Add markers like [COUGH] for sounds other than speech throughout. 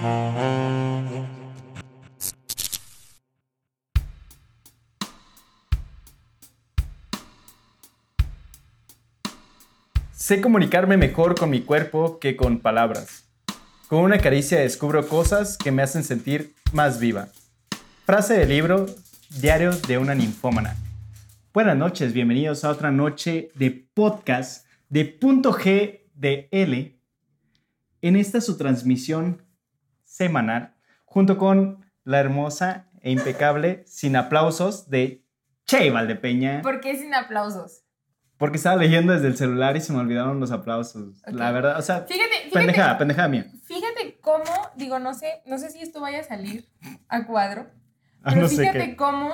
Sé comunicarme mejor con mi cuerpo que con palabras. Con una caricia descubro cosas que me hacen sentir más viva. Frase del libro Diario de una ninfómana. Buenas noches, bienvenidos a otra noche de podcast de punto G de L. En esta su transmisión semanal, junto con la hermosa e impecable, sin aplausos, de Che Valdepeña. ¿Por qué sin aplausos? Porque estaba leyendo desde el celular y se me olvidaron los aplausos. La verdad, o sea, Fíjate, fíjate, pendejada, pendejada mía. fíjate cómo, digo, no sé, no sé si esto vaya a salir a cuadro, Ah, pero no fíjate cómo,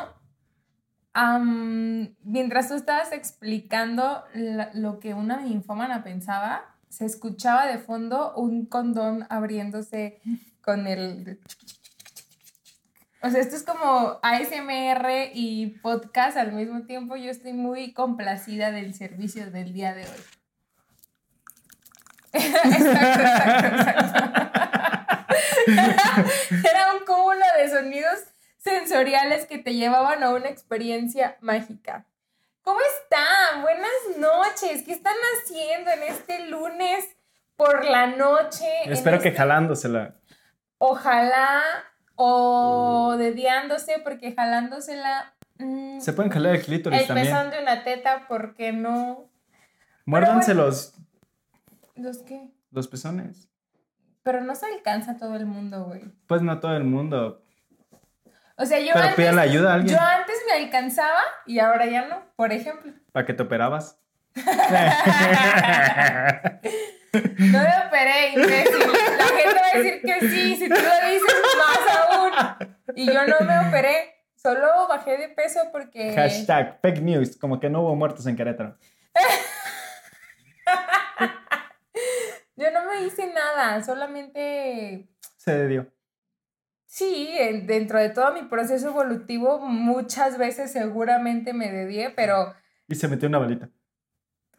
mientras tú estabas explicando la- lo que una ninfómana pensaba, se escuchaba de fondo un condón abriéndose con el... O sea, esto es como ASMR y podcast al mismo tiempo. Yo estoy muy complacida del servicio del día de hoy. [LAUGHS] exacto, exacto, exacto. [LAUGHS] Era un cúmulo de sonidos sensoriales que te llevaban a una experiencia mágica. ¿Cómo están? Buenas noches. ¿Qué están haciendo en este lunes por la noche? Espero que este- jalándosela. Ojalá o dediándose, porque jalándosela. mm, Se pueden jalar el clítoris el también. pezón de una teta, porque no? Muérdanse bueno. los, ¿Los qué? los pezones. Pero no se alcanza a todo el mundo, güey. Pues no todo el mundo. O sea, yo Pero antes, pídale ayuda a alguien. yo antes me alcanzaba y ahora ya no, por ejemplo. ¿Para que te operabas? [LAUGHS] [LAUGHS] No me operé, imbécil. La gente va a decir que sí, si tú lo dices, más aún. Y yo no me operé, solo bajé de peso porque... Hashtag fake news. Como que no hubo muertos en Querétaro. [LAUGHS] Yo no me hice nada, solamente... Se dio. Sí, en- dentro de todo mi proceso evolutivo muchas veces seguramente me dedié, pero... Y se metió una balita.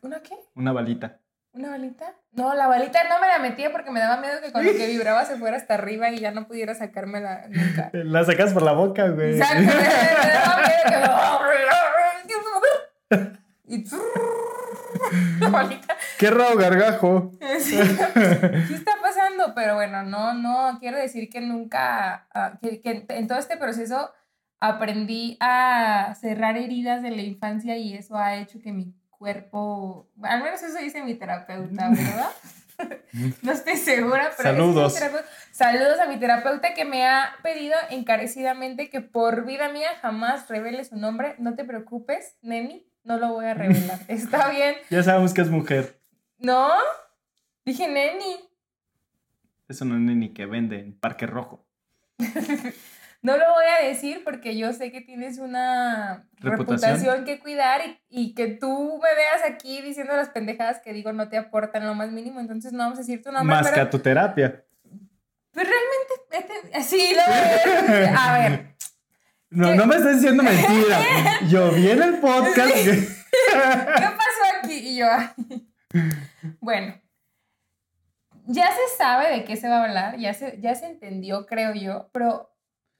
¿Una qué? Una balita. ¿Una balita? No, la balita no me la metía porque me daba miedo que con lo que vibraba se fuera hasta arriba y ya no pudiera sacármela nunca. [LAUGHS] La sacas por la boca, güey. Exacto, me, me daba miedo que... [LAUGHS] [LAUGHS] Y... La balita. Qué raro gargajo. Sí, sí está pasando, pero bueno, no, no, quiero decir que nunca, ah, que, que en todo este proceso aprendí a cerrar heridas de la infancia y eso ha hecho que mi cuerpo, al menos eso dice mi terapeuta, ¿verdad? [LAUGHS] No estoy segura, pero Saludos. Saludos a mi terapeuta que me ha pedido encarecidamente que por vida mía jamás revele su nombre. No te preocupes, Neni, no lo voy a revelar. [LAUGHS] Está bien. Ya sabemos que es mujer. ¿No? Dije Neni. Eso no es ni que vende en Parque Rojo. [LAUGHS] No lo voy a decir porque yo sé que tienes una Reputación. reputación, que cuidar y, y que tú me veas aquí diciendo las pendejadas que digo no te aportan lo más mínimo, entonces no vamos a decir tu nombre. Más que pero, a tu terapia. pero realmente, este- sí, lo A ver, No, ¿Qué? no me estás diciendo mentira. [LAUGHS] Yo vi en el podcast. que- [LAUGHS] ¿qué pasó aquí? Y yo, bueno, ya se sabe de qué se va a hablar, ya se, ya se entendió, creo yo, pero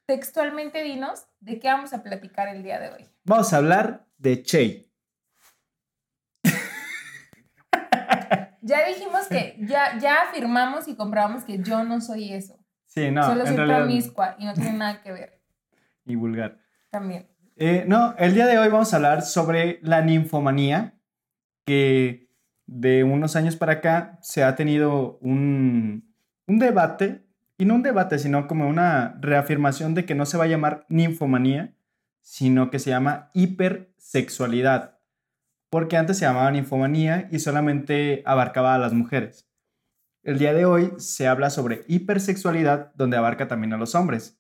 textualmente dinos de qué vamos a platicar el día de hoy. Vamos a hablar de Che. Ya dijimos que, ya, ya afirmamos y comprobamos que yo no soy eso. Sí, no. Solo soy realidad, promiscua y no tiene nada que ver Y vulgar. también. Eh, no, el día de hoy vamos a hablar sobre la ninfomanía, que de unos años para acá se ha tenido un, un debate, y no un debate, sino como una reafirmación de que no se va a llamar ninfomanía, sino que se llama hipersexualidad, porque antes se llamaba ninfomanía y solamente abarcaba a las mujeres. El día de hoy se habla sobre hipersexualidad, donde abarca también a los hombres,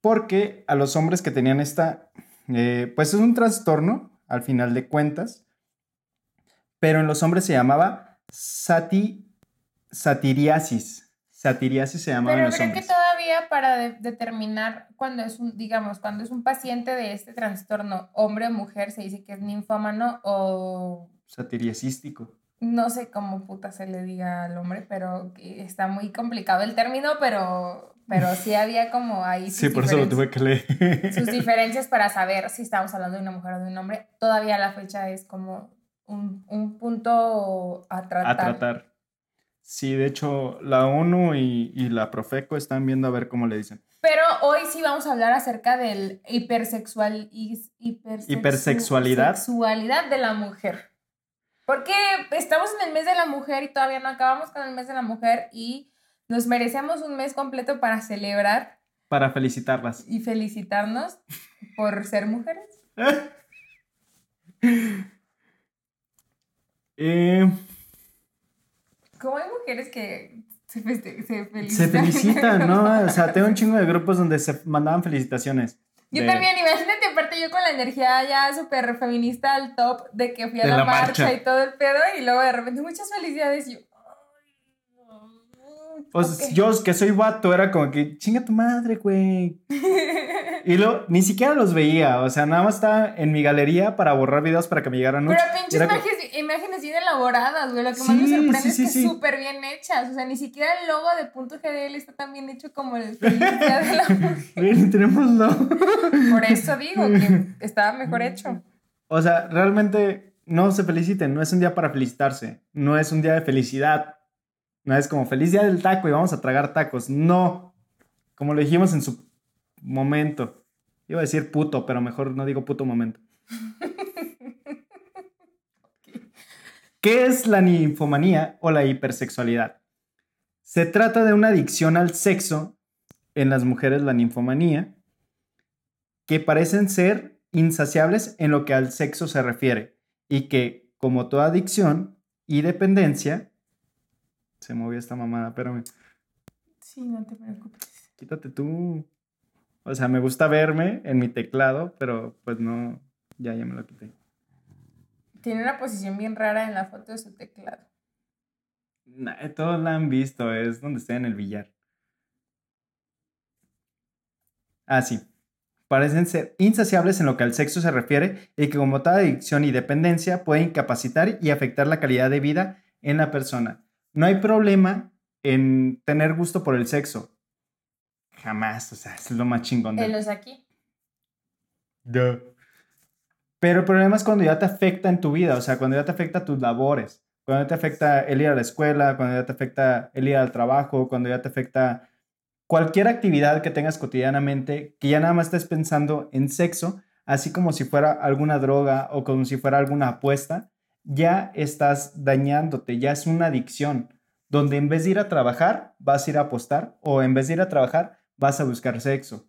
porque a los hombres que tenían esta eh, pues es un trastorno, al final de cuentas, pero en los hombres se llamaba sati, satiriasis. Satiriasis se llamaba en Pero los creo que todavía para de- determinar cuando es un, digamos, cuando es un paciente de este trastorno, hombre o mujer, se dice que es ninfómano o Satiriasístico. no sé cómo puta se le diga al hombre, pero está muy complicado el término, pero pero sí [LAUGHS] había como ahí. sus Sí, por eso lo tuve que leer. Sus [LAUGHS] diferencias para saber si estamos hablando de una mujer o de un hombre. Todavía la fecha es como un, un punto a tratar. a tratar. Sí, de hecho, la ONU y, y la Profeco están viendo a ver cómo le dicen. Pero hoy sí vamos a hablar acerca del hipersexual, hipersexu- Hipersexualidad. sexualidad de la mujer. Porque estamos en el mes de la mujer y todavía no acabamos con el mes de la mujer y nos merecemos un mes completo para celebrar Para felicitarlas. y felicitarnos por ser mujeres. [LAUGHS] Eh, Como hay mujeres que se, se felicitan. se [LAUGHS] felicitan, ¿no? O sea, tengo un chingo de grupos donde se mandaban felicitaciones. Yo de- también, imagínate, aparte yo con la energía ya súper feminista al top de que fui a la, la marcha. marcha. y todo el pedo y luego de repente muchas felicidades y yo... ay, no, Pues ok. yo que soy vato era como que chinga tu madre, güey. [LAUGHS] Y luego ni siquiera los veía, o sea, nada más estaba en mi galería para borrar videos para que me llegaran Pero pinches imágenes, imágenes bien elaboradas, güey. Lo que más me Sí, sorprende sí, es sí, que sí. súper bien hechas. O sea, ni siquiera el logo de punto GDL está tan bien hecho como el de la [LAUGHS] mujer. Güey, tenemoslo. Por eso digo que estaba mejor hecho. O sea, realmente no se feliciten, no es un día para felicitarse, no es un día de felicidad. No es como feliz día del taco y vamos a tragar tacos. No. Como lo dijimos en su momento. Iba a decir puto, pero mejor no digo puto momento. ¿Qué es la ninfomanía o la hipersexualidad? Se trata de una adicción al sexo, en las mujeres la ninfomanía, que parecen ser insaciables en lo que al sexo se refiere y que, como toda adicción y dependencia, se movió esta mamada, espérame, Sí, no te preocupes. quítate tú. O sea, me gusta verme en mi teclado, pero pues no, ya, ya me lo quité. Tiene una posición bien rara en la foto de su teclado. Nah, todos la han visto, es donde estoy en el billar. Ah, sí. Parecen ser insaciables en lo que al sexo se refiere y que como toda adicción y dependencia puede incapacitar y afectar la calidad de vida en la persona. No hay problema en tener gusto por el sexo. Jamás, o sea, [LAUGHS] es lo más chingón de Él es aquí. Duh. Pero el problema es cuando ya te afecta en tu vida, o sea, cuando ya te afecta tus labores, cuando ya te afecta el ir a la escuela, cuando ya te afecta el ir al trabajo, cuando ya te afecta cualquier actividad que tengas cotidianamente, que ya nada más estés pensando en sexo, así como si fuera alguna droga o como si fuera alguna apuesta, ya estás dañándote, ya es una adicción, donde en vez de ir a trabajar, vas a ir a apostar o en vez de ir a trabajar, vas a buscar sexo.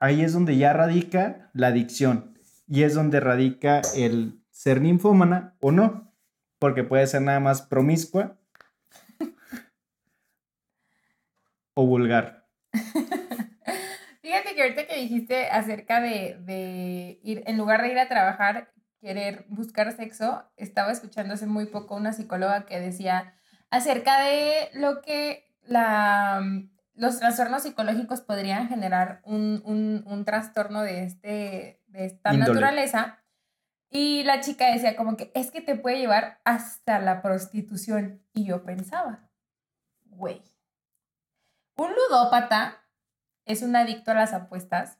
Ahí es donde ya radica la adicción y es donde radica el ser ninfómana o no, porque puede ser nada más promiscua o vulgar. [LAUGHS] Fíjate que ahorita que dijiste acerca de, ir, en lugar de ir a trabajar, querer buscar sexo, estaba escuchando hace muy poco una psicóloga que decía acerca de lo que la, los trastornos psicológicos podrían generar un, un, un trastorno de, este, de esta naturaleza. Y la chica decía como que es que te puede llevar hasta la prostitución. Y yo pensaba, güey, un ludópata es un adicto a las apuestas,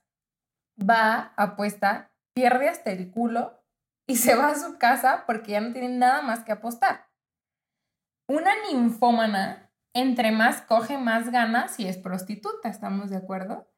va, apuesta, pierde hasta el culo y se va a su casa porque ya no tiene nada más que apostar. Una ninfómana, entre más coge, más gana si es prostituta, ¿estamos de acuerdo?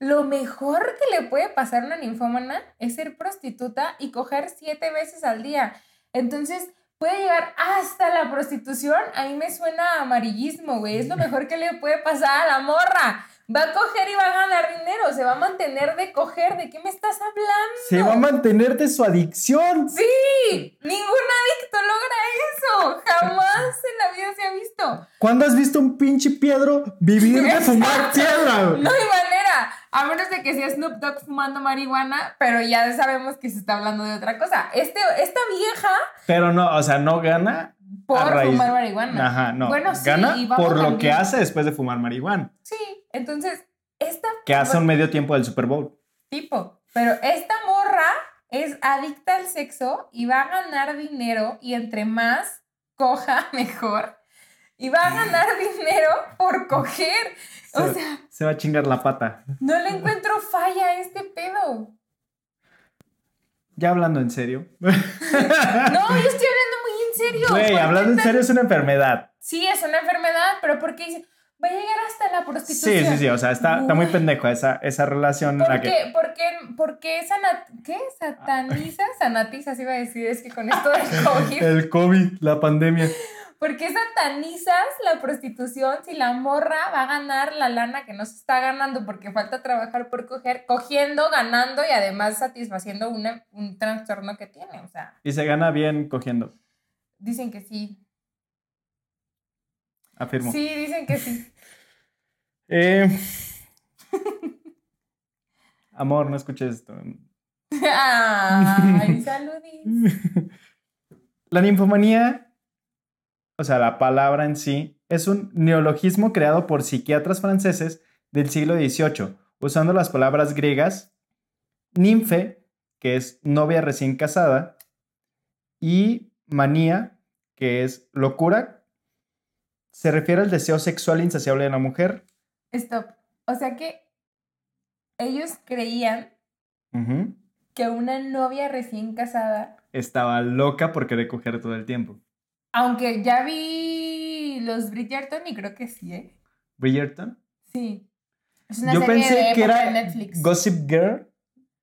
Lo mejor que le puede pasar a una ninfómana es ser prostituta y coger siete veces al día. Entonces, puede llegar hasta la prostitución. A mí me suena a amarillismo, güey. Es lo mejor que le puede pasar a la morra. Va a coger y va a ganar dinero. Se va a mantener de coger. ¿De qué me estás hablando? Se va a mantener de su adicción. Sí, ningún adicto logra eso. Jamás en la vida se ha visto. ¿Cuándo has visto un pinche piedro vivir de [LAUGHS] fumar piedra? No hay manera. A menos de que sea Snoop Dogg fumando marihuana, pero ya sabemos que se está hablando de otra cosa. Este, esta vieja Pero no, o sea, no gana. Por raíz- fumar marihuana. Ajá, no. Bueno, sí, gana y por lo también. que hace después de fumar marihuana, Sí, entonces, esta que hace un medio tiempo del Super Bowl. tipo, pero esta morra es adicta al sexo y va a ganar dinero y entre más coja, [LAUGHS] mejor. y va a ganar [LAUGHS] dinero por coger. O Se- sea, Se va a chingar la pata. no le encuentro falla a este pedo. Ya hablando en serio. [LAUGHS] No, yo estoy hablando serio. ¿Por Güey, qué hablando en serio es una enfermedad. Sí, es una enfermedad, pero ¿por qué dice? Va a llegar hasta la prostitución. Sí, sí, sí. O sea, está, está muy pendejo esa, esa relación en la ¿Por que. qué, por qué, por qué ¿qué? sataniza? [LAUGHS] Sanatizas iba a decir, es que con esto del [LAUGHS] COVID. El COVID, la pandemia. ¿Por qué satanizas la prostitución si la morra va a ganar la lana que no se está ganando porque falta trabajar por coger, cogiendo, ganando y además satisfaciendo una- un trastorno que tiene? O sea, Y se gana bien cogiendo. Dicen que sí. Afirmo. Sí, dicen que sí. [LAUGHS] Eh, Amor, no escuches esto. Ay, [LAUGHS] saludis. La ninfomanía, o sea, la palabra en sí, es un neologismo creado por psiquiatras franceses del siglo XVIII, usando las palabras griegas ninfe, que es novia recién casada, y manía, que es locura. Se refiere al deseo sexual insaciable de la mujer. Stop. O sea que ellos creían que una novia recién casada, Estaba loca por querer coger todo el tiempo. aunque ya vi los Bridgerton y creo que sí, ¿eh? Bridgerton. Sí. Es una Yo serie pensé de que era de Netflix. Gossip Girl,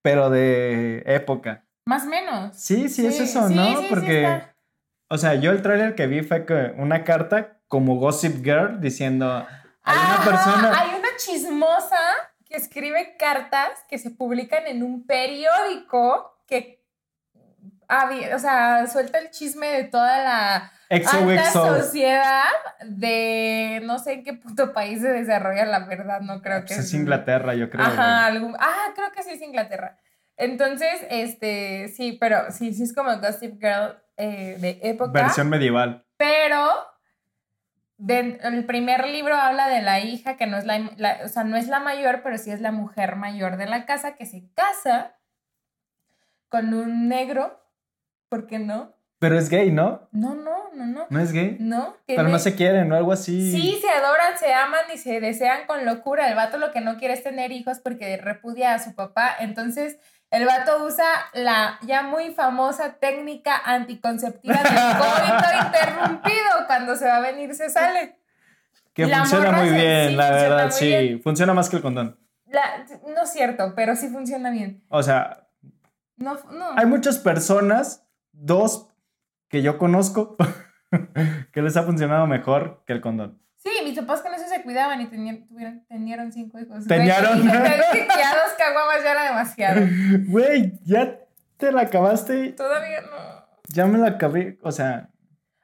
pero de época. Más o menos. Sí, sí, es eso, sí, ¿no? sí, Porque. O sea, yo el tráiler que vi fue que una carta como Gossip Girl diciendo, hay una persona... Hay una chismosa que escribe cartas que se publican en un periódico que, o sea, suelta el chisme de toda la alta XOXO. sociedad de no sé en qué puto país se desarrolla la verdad, no creo que Pues es Inglaterra, yo creo. Ajá, algún- ah, creo que sí es Inglaterra. Entonces, este, sí, pero sí, sí es como Gossip Girl eh, de época. Versión medieval. Pero de- el primer libro habla de la hija que no es la, la- o sea, no es la mayor, pero sí es la mujer mayor de la casa que se casa con un negro. ¿Por qué no? Pero es gay, ¿no? No, no, no, no. ¿No es gay? No. Pero no se quieren o algo así. Sí, se adoran, se aman y se desean con locura. El vato lo que no quiere es tener hijos porque repudia a su papá. Entonces, el vato usa la ya muy famosa técnica anticonceptiva del [LAUGHS] coito interrumpido. Cuando se va a venir, se sale. Que La funciona muy bien, sí, la verdad, sí. bien. Funciona más que el condón. La- no es cierto, pero sí funciona bien. O sea, No, no. hay muchas personas, dos que yo conozco, [LAUGHS] que les ha funcionado mejor que el condón. Sí, mis papás con eso se cuidaban y tenían, tuvieron, tenieron cinco hijos. Tenieron. Que ya dos caguamas ya era demasiado. [LAUGHS] Güey, ya te la acabaste. Todavía no. Ya me la acabé. O sea,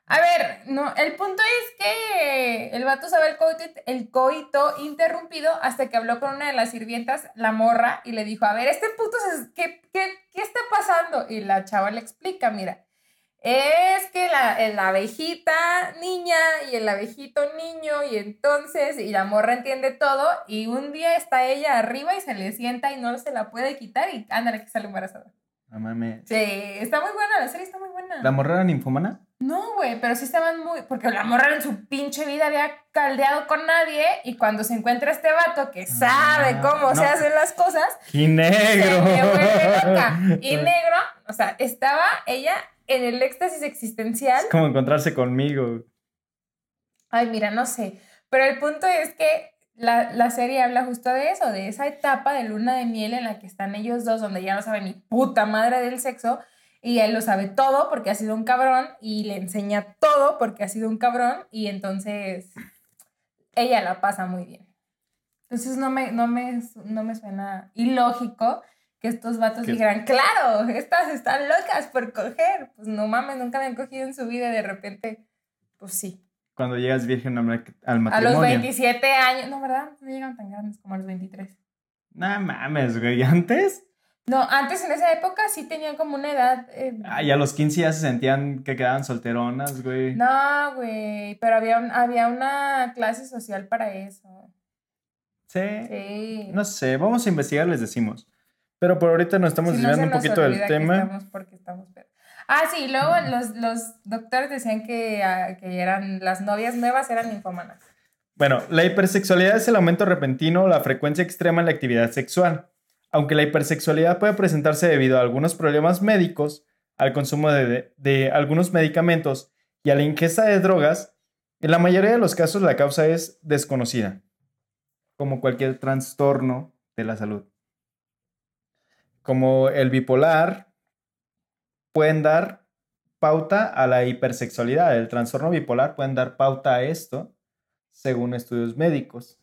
A ver, no, el punto es que el vato usaba el coito, el coito interrumpido hasta que habló con una de las sirvientas, la morra, y le dijo, a ver, este puto, se- ¿qué, qué, qué está pasando? Y la chava le explica, mira, es que la, la abejita niña y el abejito niño, y entonces, y la morra entiende todo, y un día está ella arriba y se le sienta y no se la puede quitar, y ándale que sale embarazada. no mames. Sí, está muy buena, la serie está muy buena. ¿La morra era ninfomana? No, güey, pero sí estaban muy. Porque la morra en su pinche vida había caldeado con nadie. Y cuando se encuentra este vato que sabe Ah, cómo se no. hacen las cosas, ¡Y se negro! loca. Y [LAUGHS] negro, o sea, estaba ella en el éxtasis existencial. Es como encontrarse conmigo. Ay, mira, no sé. Pero el punto es que la, la serie habla justo de eso, de esa etapa de luna de miel en la que están ellos dos, donde ya no saben ni puta madre del sexo, y él lo sabe todo porque ha sido un cabrón, y le enseña todo porque ha sido un cabrón, y entonces ella la pasa muy bien. Entonces no me, no me, no me suena ilógico que estos vatos Que- dijeran, claro, estas están locas por coger. Pues no mames, nunca me han cogido en su vida y de repente, pues sí. Cuando llegas virgen al ma- al A matrimonio. los 27 años, no, ¿verdad? No llegan tan grandes como a los 23. No mames, güey. ¿Antes? No, antes en esa época sí tenían como una edad. eh, Ay, a los 15 ya se sentían que quedaban solteronas, güey. No, güey, pero había, un- había una clase social para eso. Sí. Sí. No sé, vamos a investigar, les decimos. Pero por ahorita nos estamos Si desviando un poquito del tema. Estamos porque estamos pedos. Ah, sí, luego los, los doctores decían que, ah, que eran las novias nuevas eran ninfómanas. Bueno, la hipersexualidad es el aumento repentino o la frecuencia extrema en la actividad sexual. Aunque la hipersexualidad puede presentarse debido a algunos problemas médicos, al consumo de, de algunos medicamentos y a la ingesta de drogas, en la mayoría de los casos la causa es desconocida, como cualquier trastorno de la salud. Como el bipolar, pueden dar pauta a la hipersexualidad. El trastorno bipolar pueden dar pauta a esto, según estudios médicos.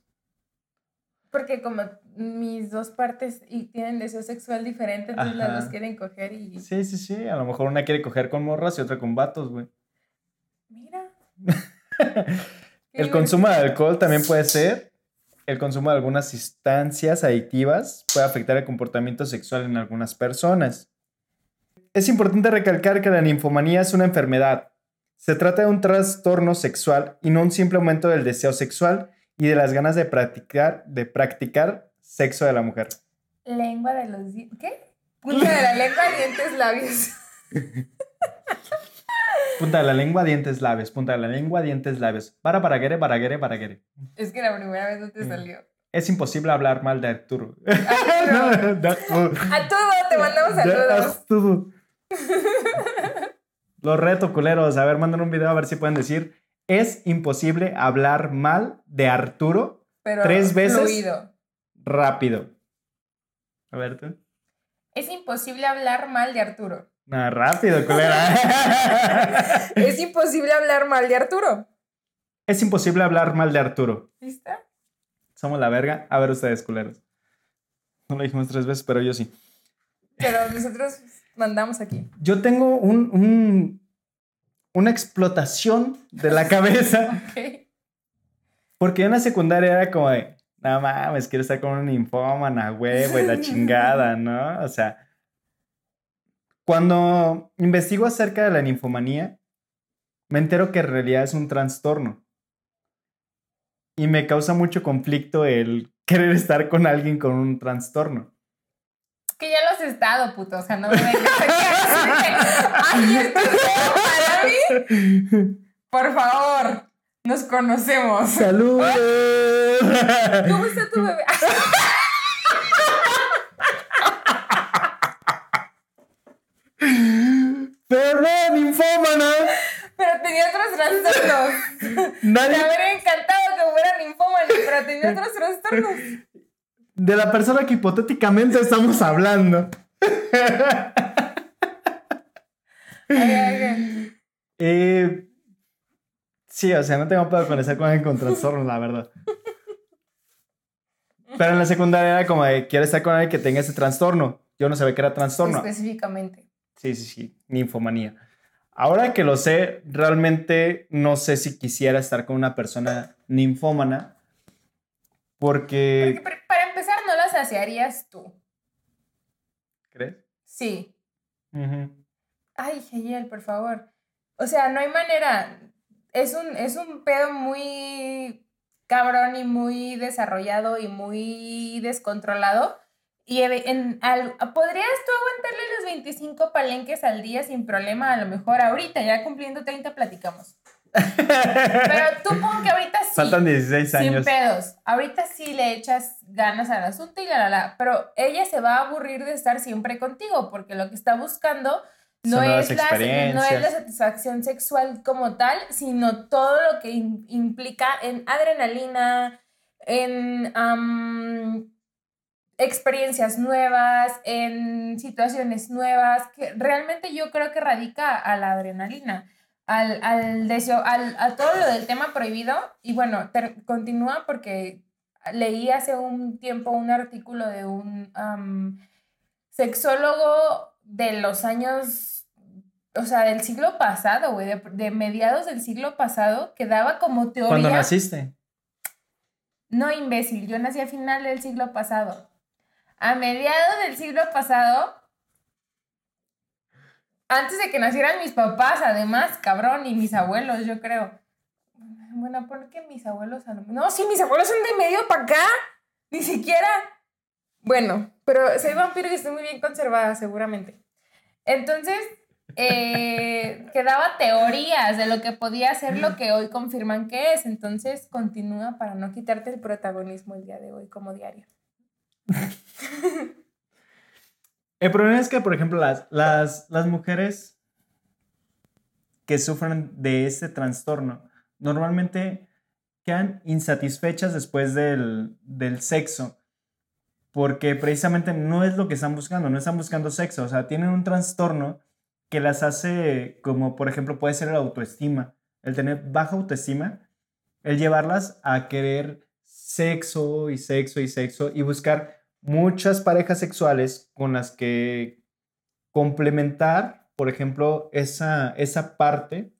Porque como mis dos partes y tienen deseo sexual diferente, entonces las dos quieren coger y... Sí, sí, sí. A lo mejor una quiere coger con morras y otra con vatos, güey. Mira. [LAUGHS] El consumo de alcohol también puede ser. El consumo de algunas sustancias adictivas puede afectar el comportamiento sexual en algunas personas. Es importante recalcar que la ninfomanía es una enfermedad. Se trata de un trastorno sexual y no un simple aumento del deseo sexual y de las ganas de practicar, de practicar sexo de la mujer. Lengua de los dientes. ¿Qué? Punta de la lengua, dientes, labios. [LAUGHS] Punta de la lengua, dientes, labios. Punta de la lengua, dientes, labios. Para, paraguere, paraguere, paraguere. Es que la primera vez no te Mm. salió. Es imposible hablar mal de Arturo. Arturo. [LAUGHS] A todo, te mandamos saludos. Arturo. Los [LAUGHS] reto, culeros. A ver, mandan un video a ver si pueden decir. Es imposible hablar mal de Arturo Pero ¿Tres veces? fluido. rápido. A ver tú. Es imposible hablar mal de Arturo. No, rápido, [LAUGHS] culera. [LAUGHS] Es imposible hablar mal de Arturo. es imposible hablar mal de Arturo. ¿Listo? Somos la verga. A ver ustedes, culeros. No lo dijimos tres veces, pero yo sí. Pero nosotros mandamos aquí. Yo tengo un, un- una explotación de la cabeza [LAUGHS] Ok. porque en la secundaria era como de, no mames, quiero estar con una ninfómana, huevo, y la chingada, ¿no? O sea, cuando investigo acerca de la ninfomanía, me entero que en realidad es un trastorno. Y me causa mucho conflicto el querer estar con alguien con un trastorno. Que ya lo has estado, puto. O sea, no me vengas aquí a para mí, por favor, nos conocemos. ¡Saludos! ¿Cómo está tu bebé? ¡Perdón, ninfómana! Pero tenía otros trastornos. Me habría encantado que fuera ninfómano, pero tenía otros trastornos. de la persona que hipotéticamente estamos hablando. Eh, sí, o sea, no tengo pedo con estar con alguien con trastornos, la verdad. Pero en la secundaria era como de, quiero estar con alguien que tenga ese trastorno. Yo no sabía que era trastorno. Específicamente. Sí, sí, sí, ninfomanía. Ahora que lo sé, realmente no sé si quisiera estar con una persona ninfómana. Porque Porque... para- empezar, no las saciarías tú. ¿Crees? Sí. Ujú. Ay, Geyel, por favor. O sea, no hay manera. Es un, es un pedo muy cabrón y muy desarrollado y muy descontrolado. Y eve- en, al- podrías tú aguantarle los 25 palenques al día sin problema, a lo mejor ahorita, ya cumpliendo 30 platicamos. Pero tú pon que ahorita sí. Faltan 16 Sin años. pedos. Ahorita sí le echas ganas al asunto y la la la. Pero ella se va a aburrir de estar siempre contigo porque lo que está buscando no, es, la, no es la satisfacción sexual como tal, sino todo lo que im- implica en adrenalina, en am, experiencias nuevas, en situaciones nuevas, que realmente yo creo que radica a la adrenalina al, al deseo, al, a todo lo del tema prohibido. Y bueno, ter- continúa porque leí hace un tiempo un artículo de un am, sexólogo de los años, o sea, del siglo pasado, güey, de, de mediados del siglo pasado, que daba como teoría. ¿Cuándo naciste? No, imbécil, yo nací a final del siglo pasado. A mediados del siglo pasado, antes de que nacieran mis papás, además, cabrón, y mis abuelos, yo creo. Bueno, ¿por qué mis abuelos? No, sí, mis abuelos son de medio para acá. Ni siquiera. Bueno, pero soy vampiro y estoy muy bien conservada, seguramente. Entonces, eh, [LAUGHS] que daba teorías de lo que podía ser lo que hoy confirman que es. Entonces, continúa para no quitarte el protagonismo el día de hoy como diario. [LAUGHS] El problema es que, por ejemplo, las, las, las mujeres que sufren de este trastorno normalmente quedan insatisfechas después del, del sexo porque precisamente no es lo que están buscando, no están buscando sexo, o sea, tienen un trastorno que las hace como, por ejemplo, puede ser la autoestima, el tener baja autoestima, el llevarlas a querer sexo y sexo y sexo y buscar muchas parejas sexuales con las que complementar, por ejemplo, esa, esa parte.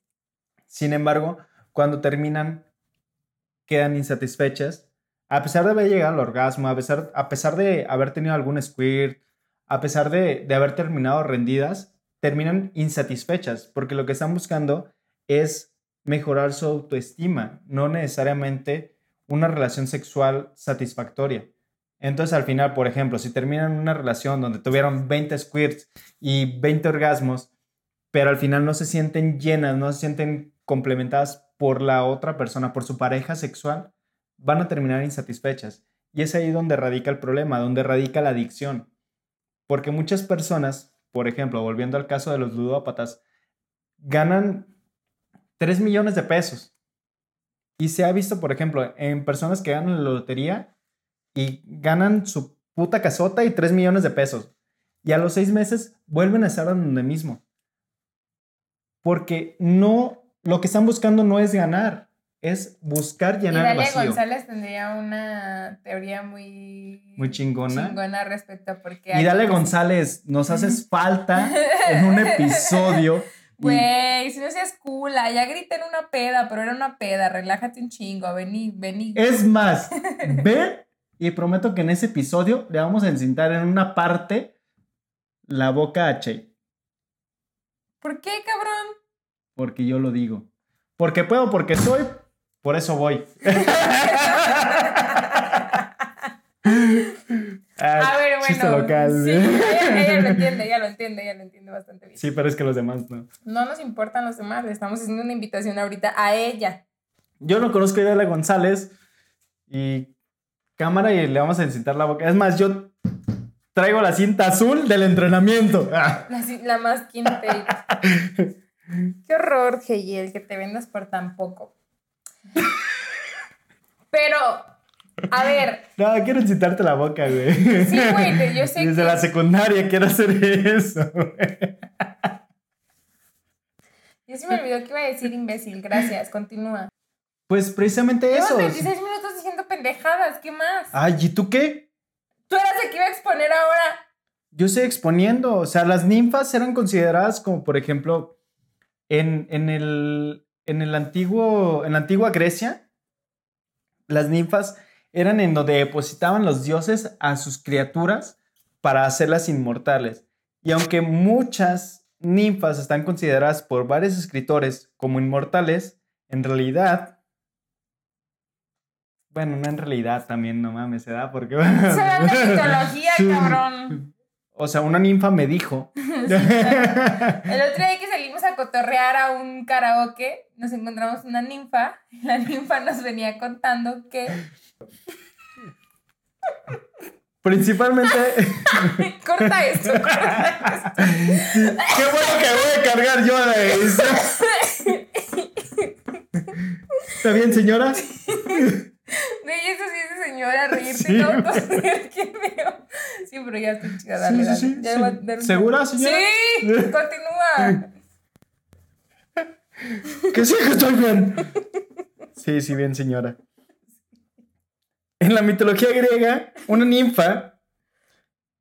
Sin embargo, cuando terminan, quedan insatisfechas a pesar de haber llegado al orgasmo, a pesar, a pesar de haber tenido algún squirt, a pesar de, de haber terminado rendidas, terminan insatisfechas porque lo que están buscando es mejorar su autoestima, no necesariamente una relación sexual satisfactoria. Entonces al final, por ejemplo, si terminan una relación donde tuvieron 20 squirts y 20 orgasmos, pero al final no se sienten llenas, no se sienten complementadas por la otra persona, por su pareja sexual, van a terminar insatisfechas. Y es ahí donde radica el problema, donde radica la adicción. Porque muchas personas, por ejemplo, volviendo al caso de los ludópatas, ganan 3 millones de pesos. Y se ha visto, por ejemplo, en personas que ganan la lotería y ganan su puta casota y 3 millones de pesos. Y a los seis meses vuelven a estar donde mismo. Porque no, lo que están buscando no es ganar, es buscar llenar y el vacío. González tendría una teoría muy, muy chingona. chingona respecto a por qué. Y Dale González, nos haces [LAUGHS] falta en un episodio. Güey, si no seas cool, ya grité en una peda, pero era una peda, relájate un chingo, vení, vení. Es más, [LAUGHS] ve y prometo que en ese episodio le vamos a encintar en una parte la boca a Che. ¿Por qué, cabrón? Porque yo lo digo. Porque puedo, porque soy, por eso voy. [LAUGHS] Ah, a ver, bueno. Local. Sí, ella, lo entiende, ella lo entiende, ella lo entiende bastante bien. Sí, pero es que los demás no. No nos importan los demás, le estamos haciendo una invitación ahorita a ella. Yo no conozco a Idela González y cámara y le vamos a incitar la boca. Es más, yo traigo la cinta azul del entrenamiento. La, la más tape. [LAUGHS] Qué horror, Geyel, que te vendas por tan poco. Pero, a ver. No, quiero citarte la boca, güey. Sí, güey, yo sé Desde la secundaria quiero hacer eso, güey. Yo sí me olvidó que iba a decir imbécil. Gracias, continúa. Pues precisamente eso. 26 minutos pendejadas, ¿qué más? Ay, ¿y tú qué? Tú eras el que iba a exponer ahora. Yo estoy exponiendo. O sea, las ninfas eran consideradas como, por ejemplo, en, el, en, el antiguo, en la antigua Grecia, las ninfas eran en donde depositaban los dioses a sus criaturas para hacerlas inmortales. Y aunque muchas ninfas están consideradas por varios escritores como inmortales, en realidad, bueno, no en realidad también, no mames, se da porque... Se [LAUGHS] mitología, cabrón. O sea, una ninfa me dijo. [LAUGHS] El otro día que salimos a cotorrear a un karaoke, nos encontramos una ninfa. Y la ninfa nos venía contando que. Principalmente. [LAUGHS] corta esto, corta esto. Qué bueno que voy a cargar yo de eso. ¿Está bien, señora? Sí señora reírte sí. no qué veo. Sí, pero ya estoy chida, dale, sí, dale. ¿Segura, señora? Sí, continúa. [LAUGHS] que sí que estoy bien. Sí, sí, bien, señora. En la mitología griega, una ninfa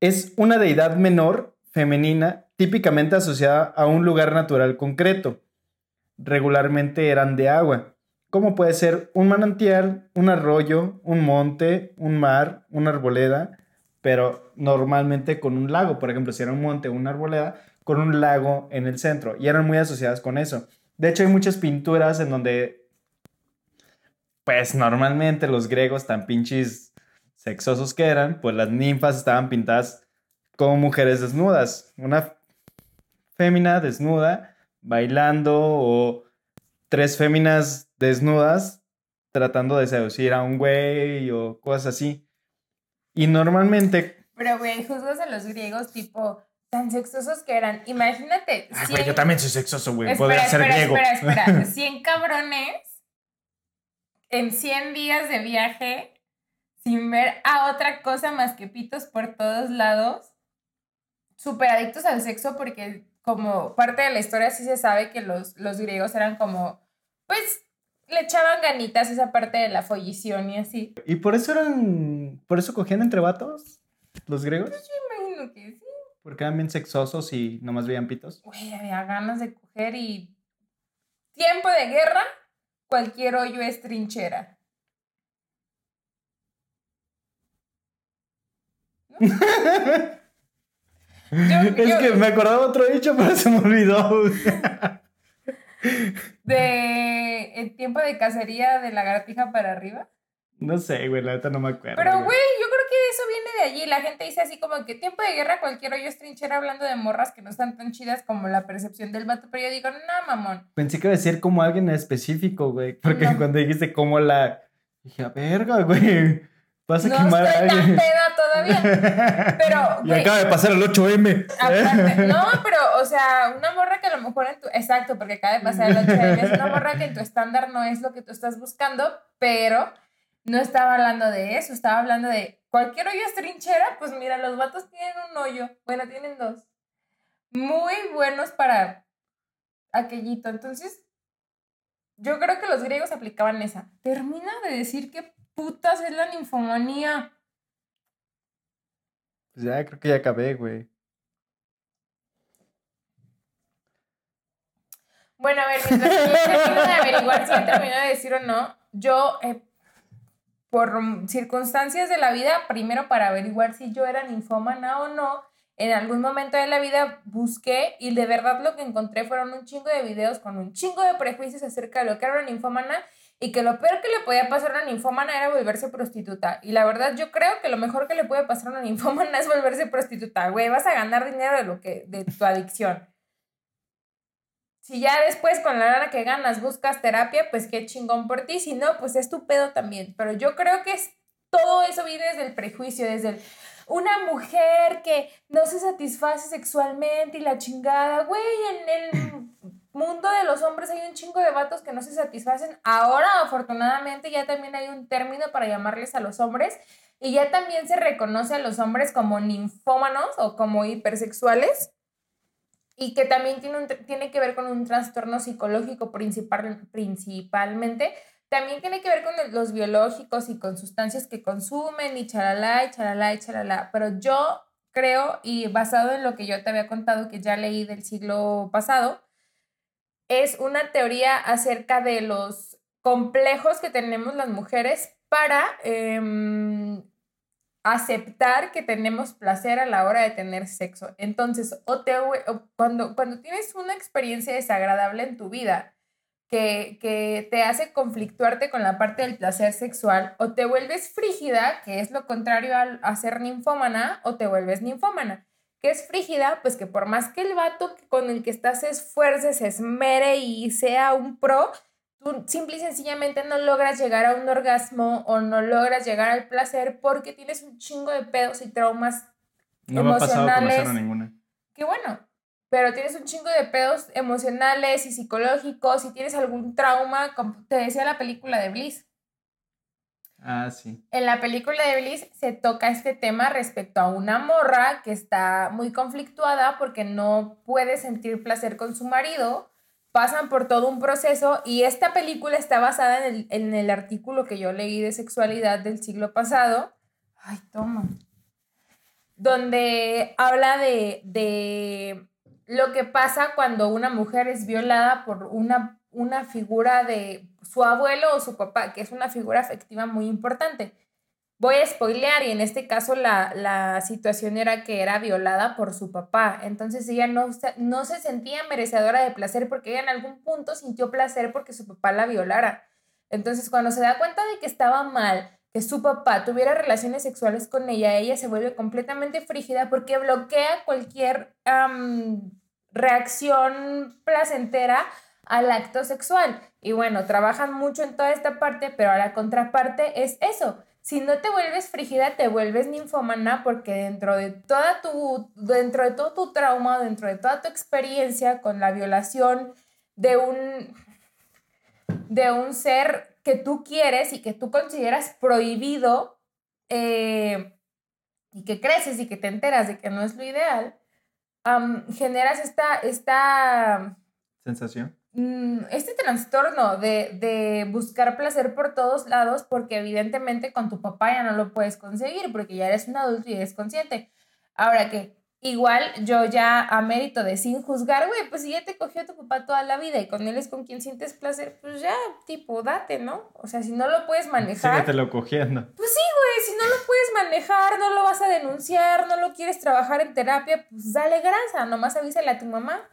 es una deidad menor, femenina, típicamente asociada a un lugar natural concreto. Regularmente eran de agua como puede ser un manantial, un arroyo, un monte, un mar, una arboleda, pero normalmente con un lago. Por ejemplo, si era un monte una arboleda, con un lago en el centro. Y eran muy asociadas con eso. De hecho, hay muchas pinturas en donde, pues normalmente los griegos tan pinches sexosos que eran, pues las ninfas estaban pintadas como mujeres desnudas. Una fémina desnuda bailando o tres féminas desnudas tratando de seducir a un güey o cosas así. Y normalmente... Pero, güey, juzgas a los griegos tipo tan sexosos que eran. Imagínate. Ay, güey, yo también soy sexoso, güey. Espera, Poder ser espera, griego. espera, espera. [LAUGHS] 100 cabrones en 100 días de viaje sin ver a otra cosa más que pitos por todos lados. Súper adictos al sexo porque como parte de la historia sí se sabe que los, los griegos eran como, pues, le echaban ganitas esa parte de la follición y así. ¿Y por eso eran... por eso cogían entre vatos los griegos? Yo imagino que sí. Porque eran bien sexosos y nomás veían pitos. Güey, había ganas de coger y... Tiempo de guerra, cualquier hoyo es trinchera. [LAUGHS] [LAUGHS] Yo- es yo- que me acordaba otro dicho, pero se me olvidó. [LAUGHS] [LAUGHS] De el tiempo de cacería de lagartija para arriba. no sé, güey, la neta no me acuerdo. Pero, güey, yo creo que eso viene de allí. La gente dice así como que tiempo de guerra, cualquier hoyo es trinchera hablando de morras que no están tan chidas como la percepción del vato. Pero yo digo, no, mamón. Pensé que iba a decir como alguien en específico, güey. Porque No. cuando dijiste como la. Dije, a verga, güey. Vas a No quemar a estoy tan alguien. peda todavía. Pero, [LAUGHS] y acaba de pasar el 8M. Aparte, [LAUGHS] no, pero, o sea, una morra que a lo mejor en tu. Exacto, porque acaba de pasar el 8 es una morra que en tu estándar no es lo que tú estás buscando, pero no estaba hablando de eso, estaba hablando de cualquier hoyo es trinchera, pues mira, los vatos tienen un hoyo, bueno, tienen dos. Muy buenos para aquellito. Entonces, yo creo que los griegos aplicaban esa. Termina de decir qué putas es la ninfomanía. Pues ya, creo que ya acabé, güey. Bueno, a ver, mientras termino de averiguar si ya terminó de decir o no, yo, eh, por circunstancias de la vida, primero para averiguar si yo era ninfómana o no, en algún momento de la vida busqué y de verdad lo que encontré fueron un chingo de videos con un chingo de prejuicios acerca de lo que era una ninfómana y que lo peor que le podía pasar a una ninfómana era volverse prostituta. Y la verdad yo creo que lo mejor que le puede pasar a una ninfómana [LAUGHS] es volverse prostituta. Güey, vas a ganar dinero de, lo que, de tu adicción. Si ya después con la lana que ganas buscas terapia, pues qué chingón por ti. Si no, pues es tu pedo también. Pero yo creo que es, todo eso viene desde el prejuicio, desde el, una mujer que no se satisface sexualmente y la chingada. Güey, en el mundo de los hombres hay un chingo de vatos que no se satisfacen. Ahora, afortunadamente, ya también hay un término para llamarles a los hombres. Y ya también se reconoce a los hombres como ninfómanos o como hipersexuales y que también tiene, un, tiene que ver con un trastorno psicológico principal, principalmente. También tiene que ver con los biológicos y con sustancias que consumen y chalala y chalala y chalala. Pero yo creo, y basado en lo que yo te había contado que ya leí del siglo pasado, es una teoría acerca de los complejos que tenemos las mujeres para eh, aceptar que tenemos placer a la hora de tener sexo. Entonces, o te, cuando, cuando tienes una experiencia desagradable en tu vida que, que te hace conflictuarte con la parte del placer sexual, o te vuelves frígida, que es lo contrario a, a ser ninfómana, o te vuelves ninfómana. ¿Qué es frígida? Pues que por más que el vato con el que estás se esfuerce, se esmere y sea un pro, tú simple y sencillamente no logras llegar a un orgasmo o no logras llegar al placer porque tienes un chingo de pedos y traumas No me ha pasado emocionales. a ninguna. Qué bueno, pero tienes un chingo de pedos emocionales y psicológicos y tienes algún trauma, como te decía la película de Bliss. Ah, sí. En la película de Bliss se toca este tema respecto a una morra que está muy conflictuada porque no puede sentir placer con su marido. Pasan por todo un proceso y esta película está basada en el, en el artículo que yo leí de sexualidad del siglo pasado. Ay, toma. Donde habla de, de lo que pasa cuando una mujer es violada por una, una figura de su abuelo o su papá, que es una figura afectiva muy importante. Voy a spoilear y en este caso la, la situación era que era violada por su papá. Entonces ella no, no se sentía merecedora de placer porque ella en algún punto sintió placer porque su papá la violara. Entonces cuando se da cuenta de que estaba mal, que su papá tuviera relaciones sexuales con ella, ella se vuelve completamente frígida porque bloquea cualquier reacción placentera al acto sexual. Y bueno, trabajan mucho en toda esta parte, pero la contraparte es eso. Si no te vuelves frígida, te vuelves ninfómana porque dentro de toda tu dentro de todo tu trauma, dentro de toda tu experiencia con la violación de un de un ser que tú quieres y que tú consideras prohibido eh, y que creces y que te enteras de que no es lo ideal, generas esta, esta sensación. Mm, este trastorno de, de, buscar placer por todos lados porque evidentemente con tu papá ya no lo puedes conseguir porque ya eres un adulto y eres consciente. Ahora que igual yo ya a mérito de sin juzgar, güey, pues si ya te cogió tu papá toda la vida y con él es con quien sientes placer, pues ya, tipo, date, ¿no? O sea, si no lo puedes manejar. te lo cogiendo. Pues sí, güey, si no lo puedes manejar, no lo vas a denunciar, no lo quieres trabajar en terapia, pues dale grasa, nomás avísale a tu mamá.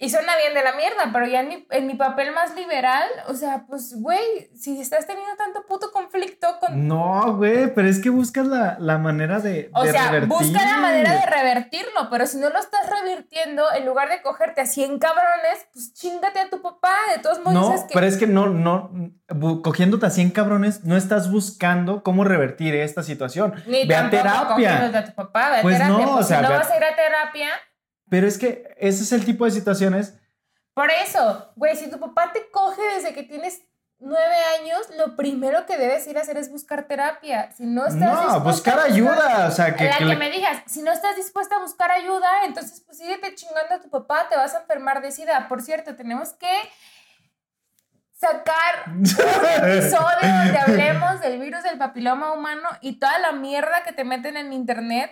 Y suena bien de la mierda, pero ya en mi, en mi papel más liberal, o sea, pues, güey, si estás teniendo tanto puto conflicto con... No, güey, pero es que buscas la, la manera de... O sea, busca la manera de revertirlo, pero si no lo estás revirtiendo, en lugar de cogerte a 100 cabrones, pues chingate a tu papá, de todos modos. No, pero es que no, no, cogiéndote a 100 cabrones, no estás buscando cómo revertir esta situación. Ni ve a terapia. A tu papá, ve a pues terapia. No, o sea, si no vas a ir a terapia pero es que ese es el tipo de situaciones. Por eso, güey, si tu papá te coge desde que tienes nueve años, lo primero que debes ir a hacer es buscar terapia. Si no estás No, buscar ayuda. o sea, que. La que, me digas, si no estás dispuesta a buscar ayuda, entonces pues síguete chingando a tu papá, te vas a enfermar de sida. Por cierto, tenemos que sacar un [LAUGHS] episodio donde hablemos del virus del papiloma humano y toda la mierda que te meten en internet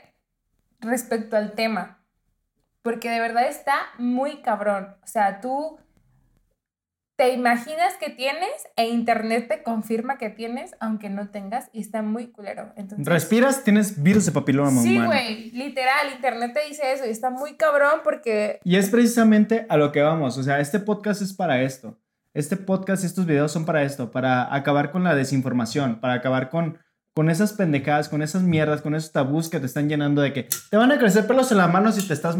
respecto al tema porque de verdad está muy cabrón. O sea, tú te imaginas que tienes e internet te confirma que tienes, aunque no tengas, y está muy culero. Entonces, Respiras, tienes virus de papiloma sí, güey, literal, internet te dice eso y está muy cabrón porque... Y es precisamente a lo que vamos, o sea, este podcast es para esto. Este podcast y estos videos son para esto, para acabar con la desinformación, para acabar con con esas pendejadas, con esas mierdas, con esos tabús que te están llenando de que te van a crecer pelos en la mano si te estás,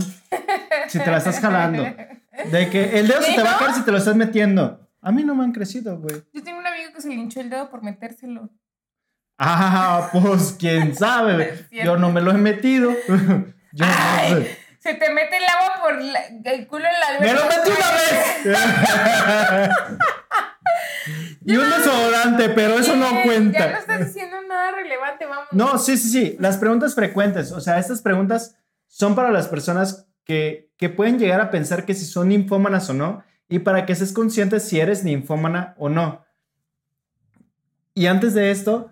si te la estás jalando. De que el dedo se te va a caer si te lo estás metiendo. A mí no me han crecido, güey. Yo tengo un amigo que se linchó el dedo por metérselo. Ah, pues quién sabe. [LAUGHS] Yo no me lo he metido. [LAUGHS] Yo no Se te mete el agua por el culo en la alberca. ¡Me lo metí una vez! [LAUGHS] y un desodorante, pero eso no cuenta. Ya no estás diciendo nada relevante, vamos. No, sí, sí, sí. Las preguntas frecuentes. O sea, estas preguntas son para las personas que, que pueden llegar a pensar que si son ninfómanas o no. Y para que seas consciente si eres ninfómana o no. Y antes de esto,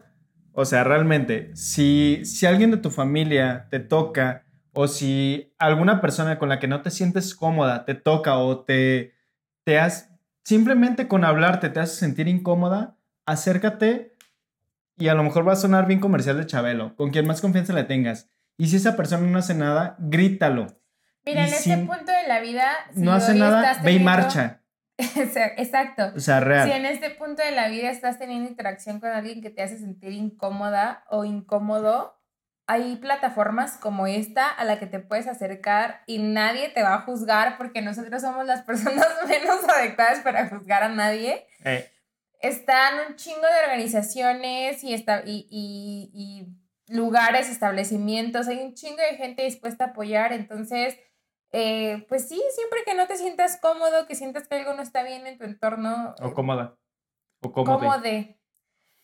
o sea, realmente, si, si alguien de tu familia te toca o si alguna persona con la que no te sientes cómoda te toca o te, te has, simplemente con hablarte te hace sentir incómoda, acércate y a lo mejor va a sonar bien comercial de Chabelo, con quien más confianza le tengas. Y si esa persona no hace nada, grítalo. Mira, en este punto de la vida, no hace nada, ve y marcha. [LAUGHS] Exacto. O sea, real. Si en este punto de la vida estás teniendo interacción con alguien que te hace sentir incómoda o incómodo, hay plataformas como esta a la que te puedes acercar y nadie te va a juzgar porque nosotros somos las [LAUGHS] personas menos adecuadas para juzgar a nadie. Eh. Están un chingo de organizaciones y, y, y, y, lugares, establecimientos, hay un chingo de gente dispuesta a apoyar, entonces, eh, pues sí, siempre que no te sientas cómodo, que sientas que algo no está bien en tu entorno. O cómoda. O cómodo. Cómode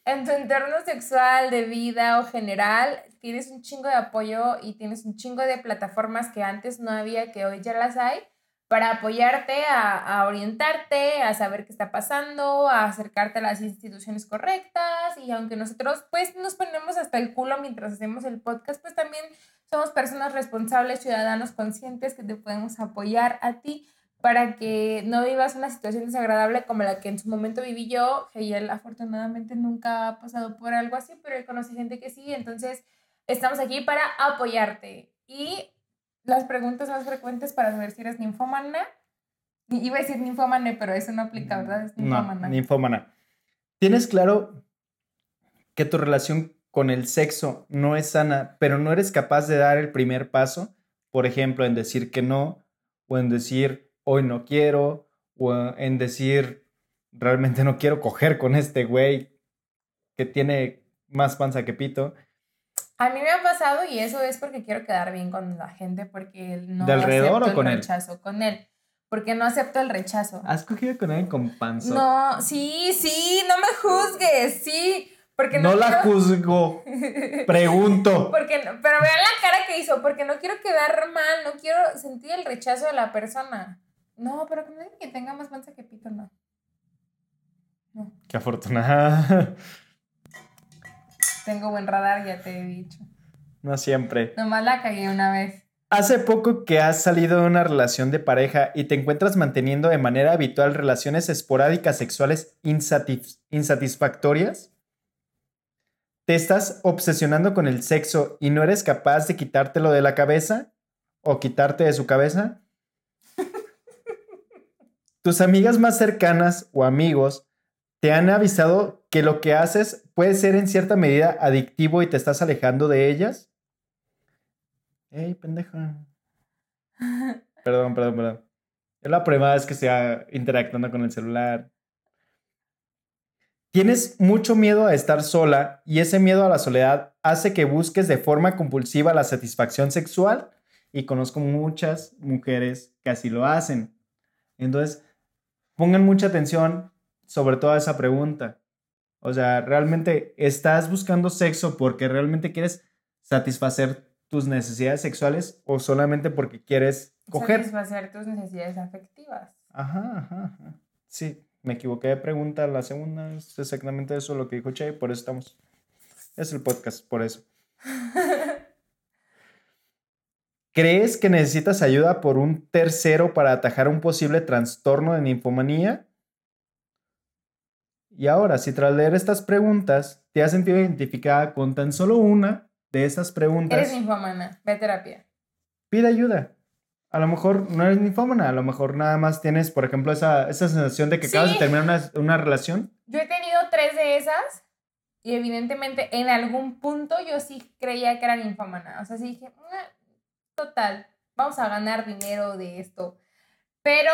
en tu entorno sexual, de vida o general, tienes un chingo de apoyo y tienes un chingo de plataformas que antes no había, que hoy ya las hay, para apoyarte a, orientarte, a saber qué está pasando, a acercarte a las instituciones correctas. Y aunque nosotros pues nos ponemos hasta el culo mientras hacemos el podcast, pues también somos personas responsables, ciudadanos conscientes que te podemos apoyar a ti para que no vivas una situación desagradable como la que en su momento viví yo. él afortunadamente nunca ha pasado por algo así, pero él conoce gente que sí, entonces estamos aquí para apoyarte. Y las preguntas más frecuentes para saber si eres ninfómana. Iba a decir ninfómane, pero eso no aplica, ¿verdad? Es ninfómana. No, ninfómana. ¿Tienes claro que tu relación con el sexo no es sana, pero no eres capaz de dar el primer paso? por ejemplo, en decir que no, o en decir hoy no quiero, o en decir realmente no quiero coger con este güey que tiene más panza que pito. A mí me ha pasado y eso es porque quiero quedar bien con la gente porque no ¿De alrededor acepto o con el él? rechazo con él. Porque no acepto el rechazo. ¿Has cogido con alguien con panza? No, sí, sí, no me juzgues, sí. Porque no, no la quiero- juzgo. [LAUGHS] Pregunto. Porque no- pero vean la cara que hizo, porque no quiero quedar mal, no quiero sentir el rechazo de la persona. No, pero con alguien que tenga más panza que pito, no. No, Qué afortunada. [LAUGHS] tengo buen radar, ya te he dicho. No siempre. Nomás la cagué una vez. Hace poco que has salido de una relación de pareja y te encuentras manteniendo de manera habitual relaciones esporádicas sexuales insatis- insatisfactorias. ¿Te estás obsesionando con el sexo y no eres capaz de quitártelo de la cabeza? ¿O quitarte de su cabeza? ¿Tus amigas más cercanas o amigos te han avisado que lo que haces puede ser en cierta medida adictivo y te estás alejando de ellas? Ey, pendeja. [LAUGHS] Perdón, perdón, perdón. Es la primera vez que estoy interactuando con el celular. Tienes mucho miedo a estar sola y ese miedo a la soledad hace que busques de forma compulsiva la satisfacción sexual y conozco muchas mujeres que así lo hacen. Entonces, pongan mucha atención sobre toda esa pregunta. O sea, ¿realmente estás buscando sexo porque realmente quieres satisfacer tus necesidades sexuales o solamente porque quieres coger? Satisfacer tus necesidades afectivas. Ajá, ajá, ajá. Sí, me equivoqué de pregunta. La segunda es exactamente eso lo que dijo Che, por eso estamos. Es el podcast, por eso. [LAUGHS] ¿Crees que necesitas ayuda por un tercero para atajar un posible trastorno de ninfomanía? Y ahora, si tras leer estas preguntas te has sentido identificada con tan solo una de estas preguntas, Eres ninfomana, ve a terapia. pide ayuda. A lo mejor no eres ninfómana, a lo mejor nada más tienes, por ejemplo, esa, esa sensación de que acabas de Sí. terminar una, una relación. Yo he tenido tres de esas y evidentemente en algún punto yo sí creía que era ninfómana. O sea, sí dije, "Ah, total, vamos a ganar dinero de esto. Pero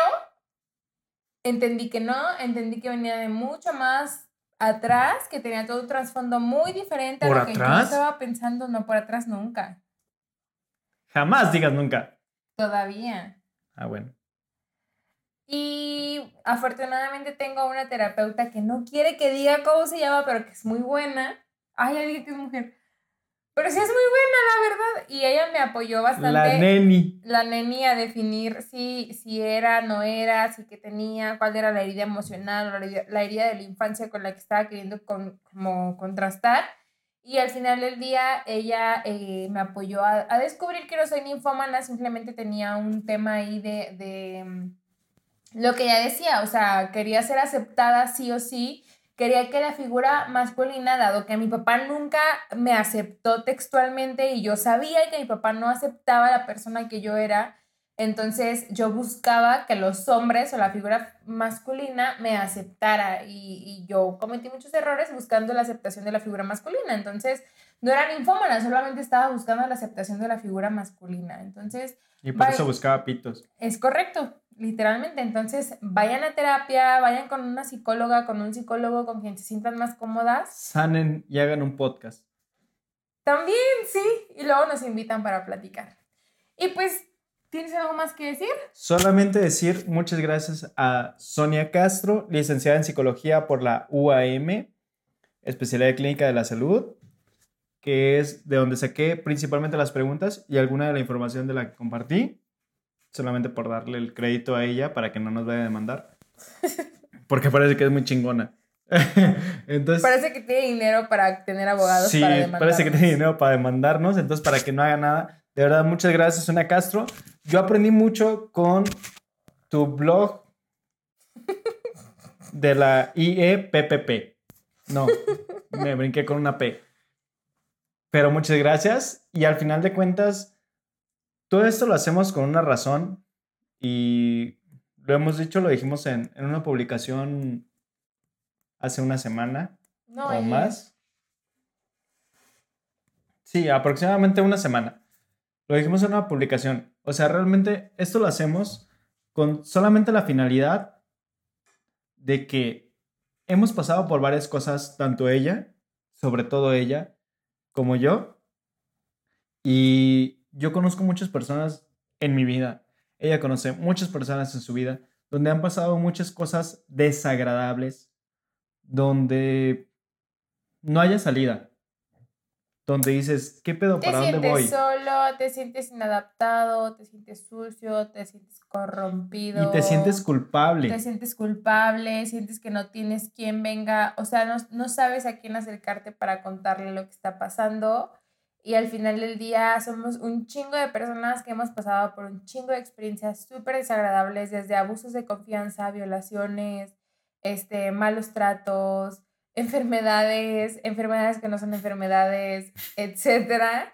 entendí que no, entendí que venía de mucho más atrás, que tenía todo un trasfondo muy diferente a ¿Por lo que yo atrás? estaba pensando, no por atrás nunca, Jamás digas nunca. todavía. Ah, bueno. Y afortunadamente tengo una terapeuta que no quiere que diga cómo se llama, pero que es muy buena. Ay, ya dije que es mujer. Pero sí es muy buena, la verdad. Y ella me apoyó bastante. La neni. la neni a definir si, si era, no era, si que tenía, cuál era la herida emocional, la herida, la herida de la infancia con la que estaba queriendo con, como contrastar. Y al final del día ella eh, me apoyó a, a descubrir que no soy ninfómana, simplemente tenía un tema ahí de, de mm, lo que ella decía, o sea, quería ser aceptada sí o sí, quería que la figura masculina, dado que mi papá nunca me aceptó textualmente y yo sabía que mi papá no aceptaba la persona que yo era, entonces yo buscaba que los hombres o la figura masculina me aceptara y, y yo cometí muchos errores buscando la aceptación de la figura masculina, entonces no era ninfómana, solamente estaba buscando la aceptación de la figura masculina, entonces Y por eso buscaba pitos. es correcto, literalmente. Entonces, vayan a terapia, vayan con una psicóloga, con un psicólogo con quien se sientan más cómodas. Sanen y hagan un podcast. También, sí. Y luego nos invitan para platicar. Y pues, ¿tienes algo más que decir? Solamente decir muchas gracias a Sonia Castro, licenciada en psicología por la UAM, especialidad de clínica de la salud, que es de donde saqué principalmente las preguntas y alguna de la información de la que compartí, solamente por darle el crédito a ella para que no nos vaya a demandar, [LAUGHS] porque parece que es muy chingona. [LAUGHS] Entonces, Parece que tiene dinero para tener abogados sí, para parece que tiene dinero para demandarnos, entonces para que no haga nada. De verdad, muchas gracias, Sonia Castro. Yo aprendí mucho con tu blog de la IEPPP. No, me brinqué con una P. Pero muchas gracias. Y al final de cuentas, todo esto lo hacemos con una razón. Y lo hemos dicho, lo dijimos en, en una publicación hace una semana No, o más. Sí, aproximadamente una semana. Lo dijimos en una publicación. O sea, realmente esto lo hacemos con solamente la finalidad de que hemos pasado por varias cosas, tanto ella, sobre todo ella, como yo. Y yo conozco muchas personas en mi vida. Ella conoce muchas personas en su vida donde han pasado muchas cosas desagradables, donde no haya salida donde dices, ¿qué pedo? ¿Para dónde voy? Te sientes solo, te sientes inadaptado, te sientes sucio, te sientes corrompido. Y te sientes culpable. Te sientes culpable, sientes que no tienes quien venga, o sea, no, no sabes a quién acercarte para contarle lo que está pasando. Y al final del día somos un chingo de personas que hemos pasado por un chingo de experiencias súper desagradables, desde abusos de confianza, violaciones, este, malos tratos, enfermedades, enfermedades que no son enfermedades, etcétera.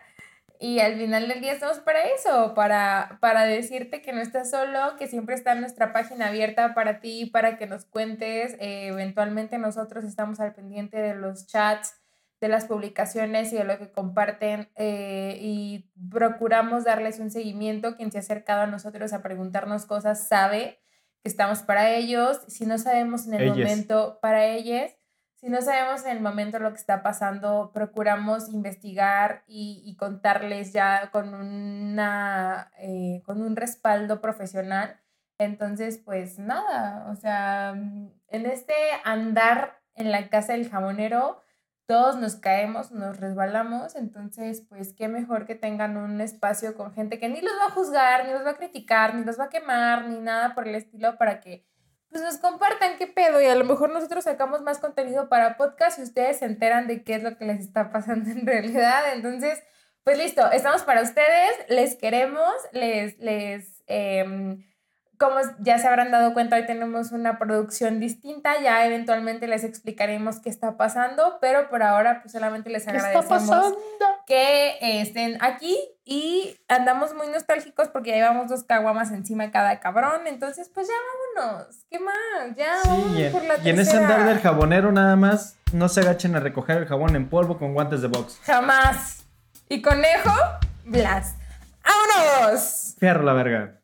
Y al final del día estamos para eso, para, para decirte que no estás solo, que siempre está nuestra página abierta para ti, para que nos cuentes. Eh, eventualmente nosotros estamos al pendiente de los chats, de las publicaciones y de lo que comparten eh, y procuramos darles un seguimiento. Quien se ha acercado a nosotros a preguntarnos cosas sabe que estamos para ellos. Si no sabemos en el momento, para ellos si no sabemos en el momento lo que está pasando, procuramos investigar y, contarles ya con, una, eh, con un respaldo profesional. Entonces, pues nada, o sea, en este andar en la casa del jamonero, todos nos caemos, nos resbalamos, entonces, pues qué mejor que tengan un espacio con gente que ni los va a juzgar, ni los va a criticar, ni los va a quemar, ni nada por el estilo para que pues nos compartan qué pedo y a lo mejor nosotros sacamos más contenido para podcast y ustedes se enteran de qué es lo que les está pasando [LAUGHS] en realidad. Entonces, pues listo, estamos para ustedes, les queremos, les, les, em, como ya se habrán dado cuenta, hoy tenemos una producción distinta, ya eventualmente les explicaremos qué está pasando, pero por ahora pues solamente les agradecemos que estén aquí y andamos muy nostálgicos porque ya llevamos dos caguamas encima de cada cabrón, entonces pues ya vámonos, ¿qué más? Ya sí, por la y en ese andar del jabonero nada más, no se agachen a recoger el jabón en polvo con guantes de box. Jamás. Y conejo, Blas. ¡Vámonos! Fierro la verga.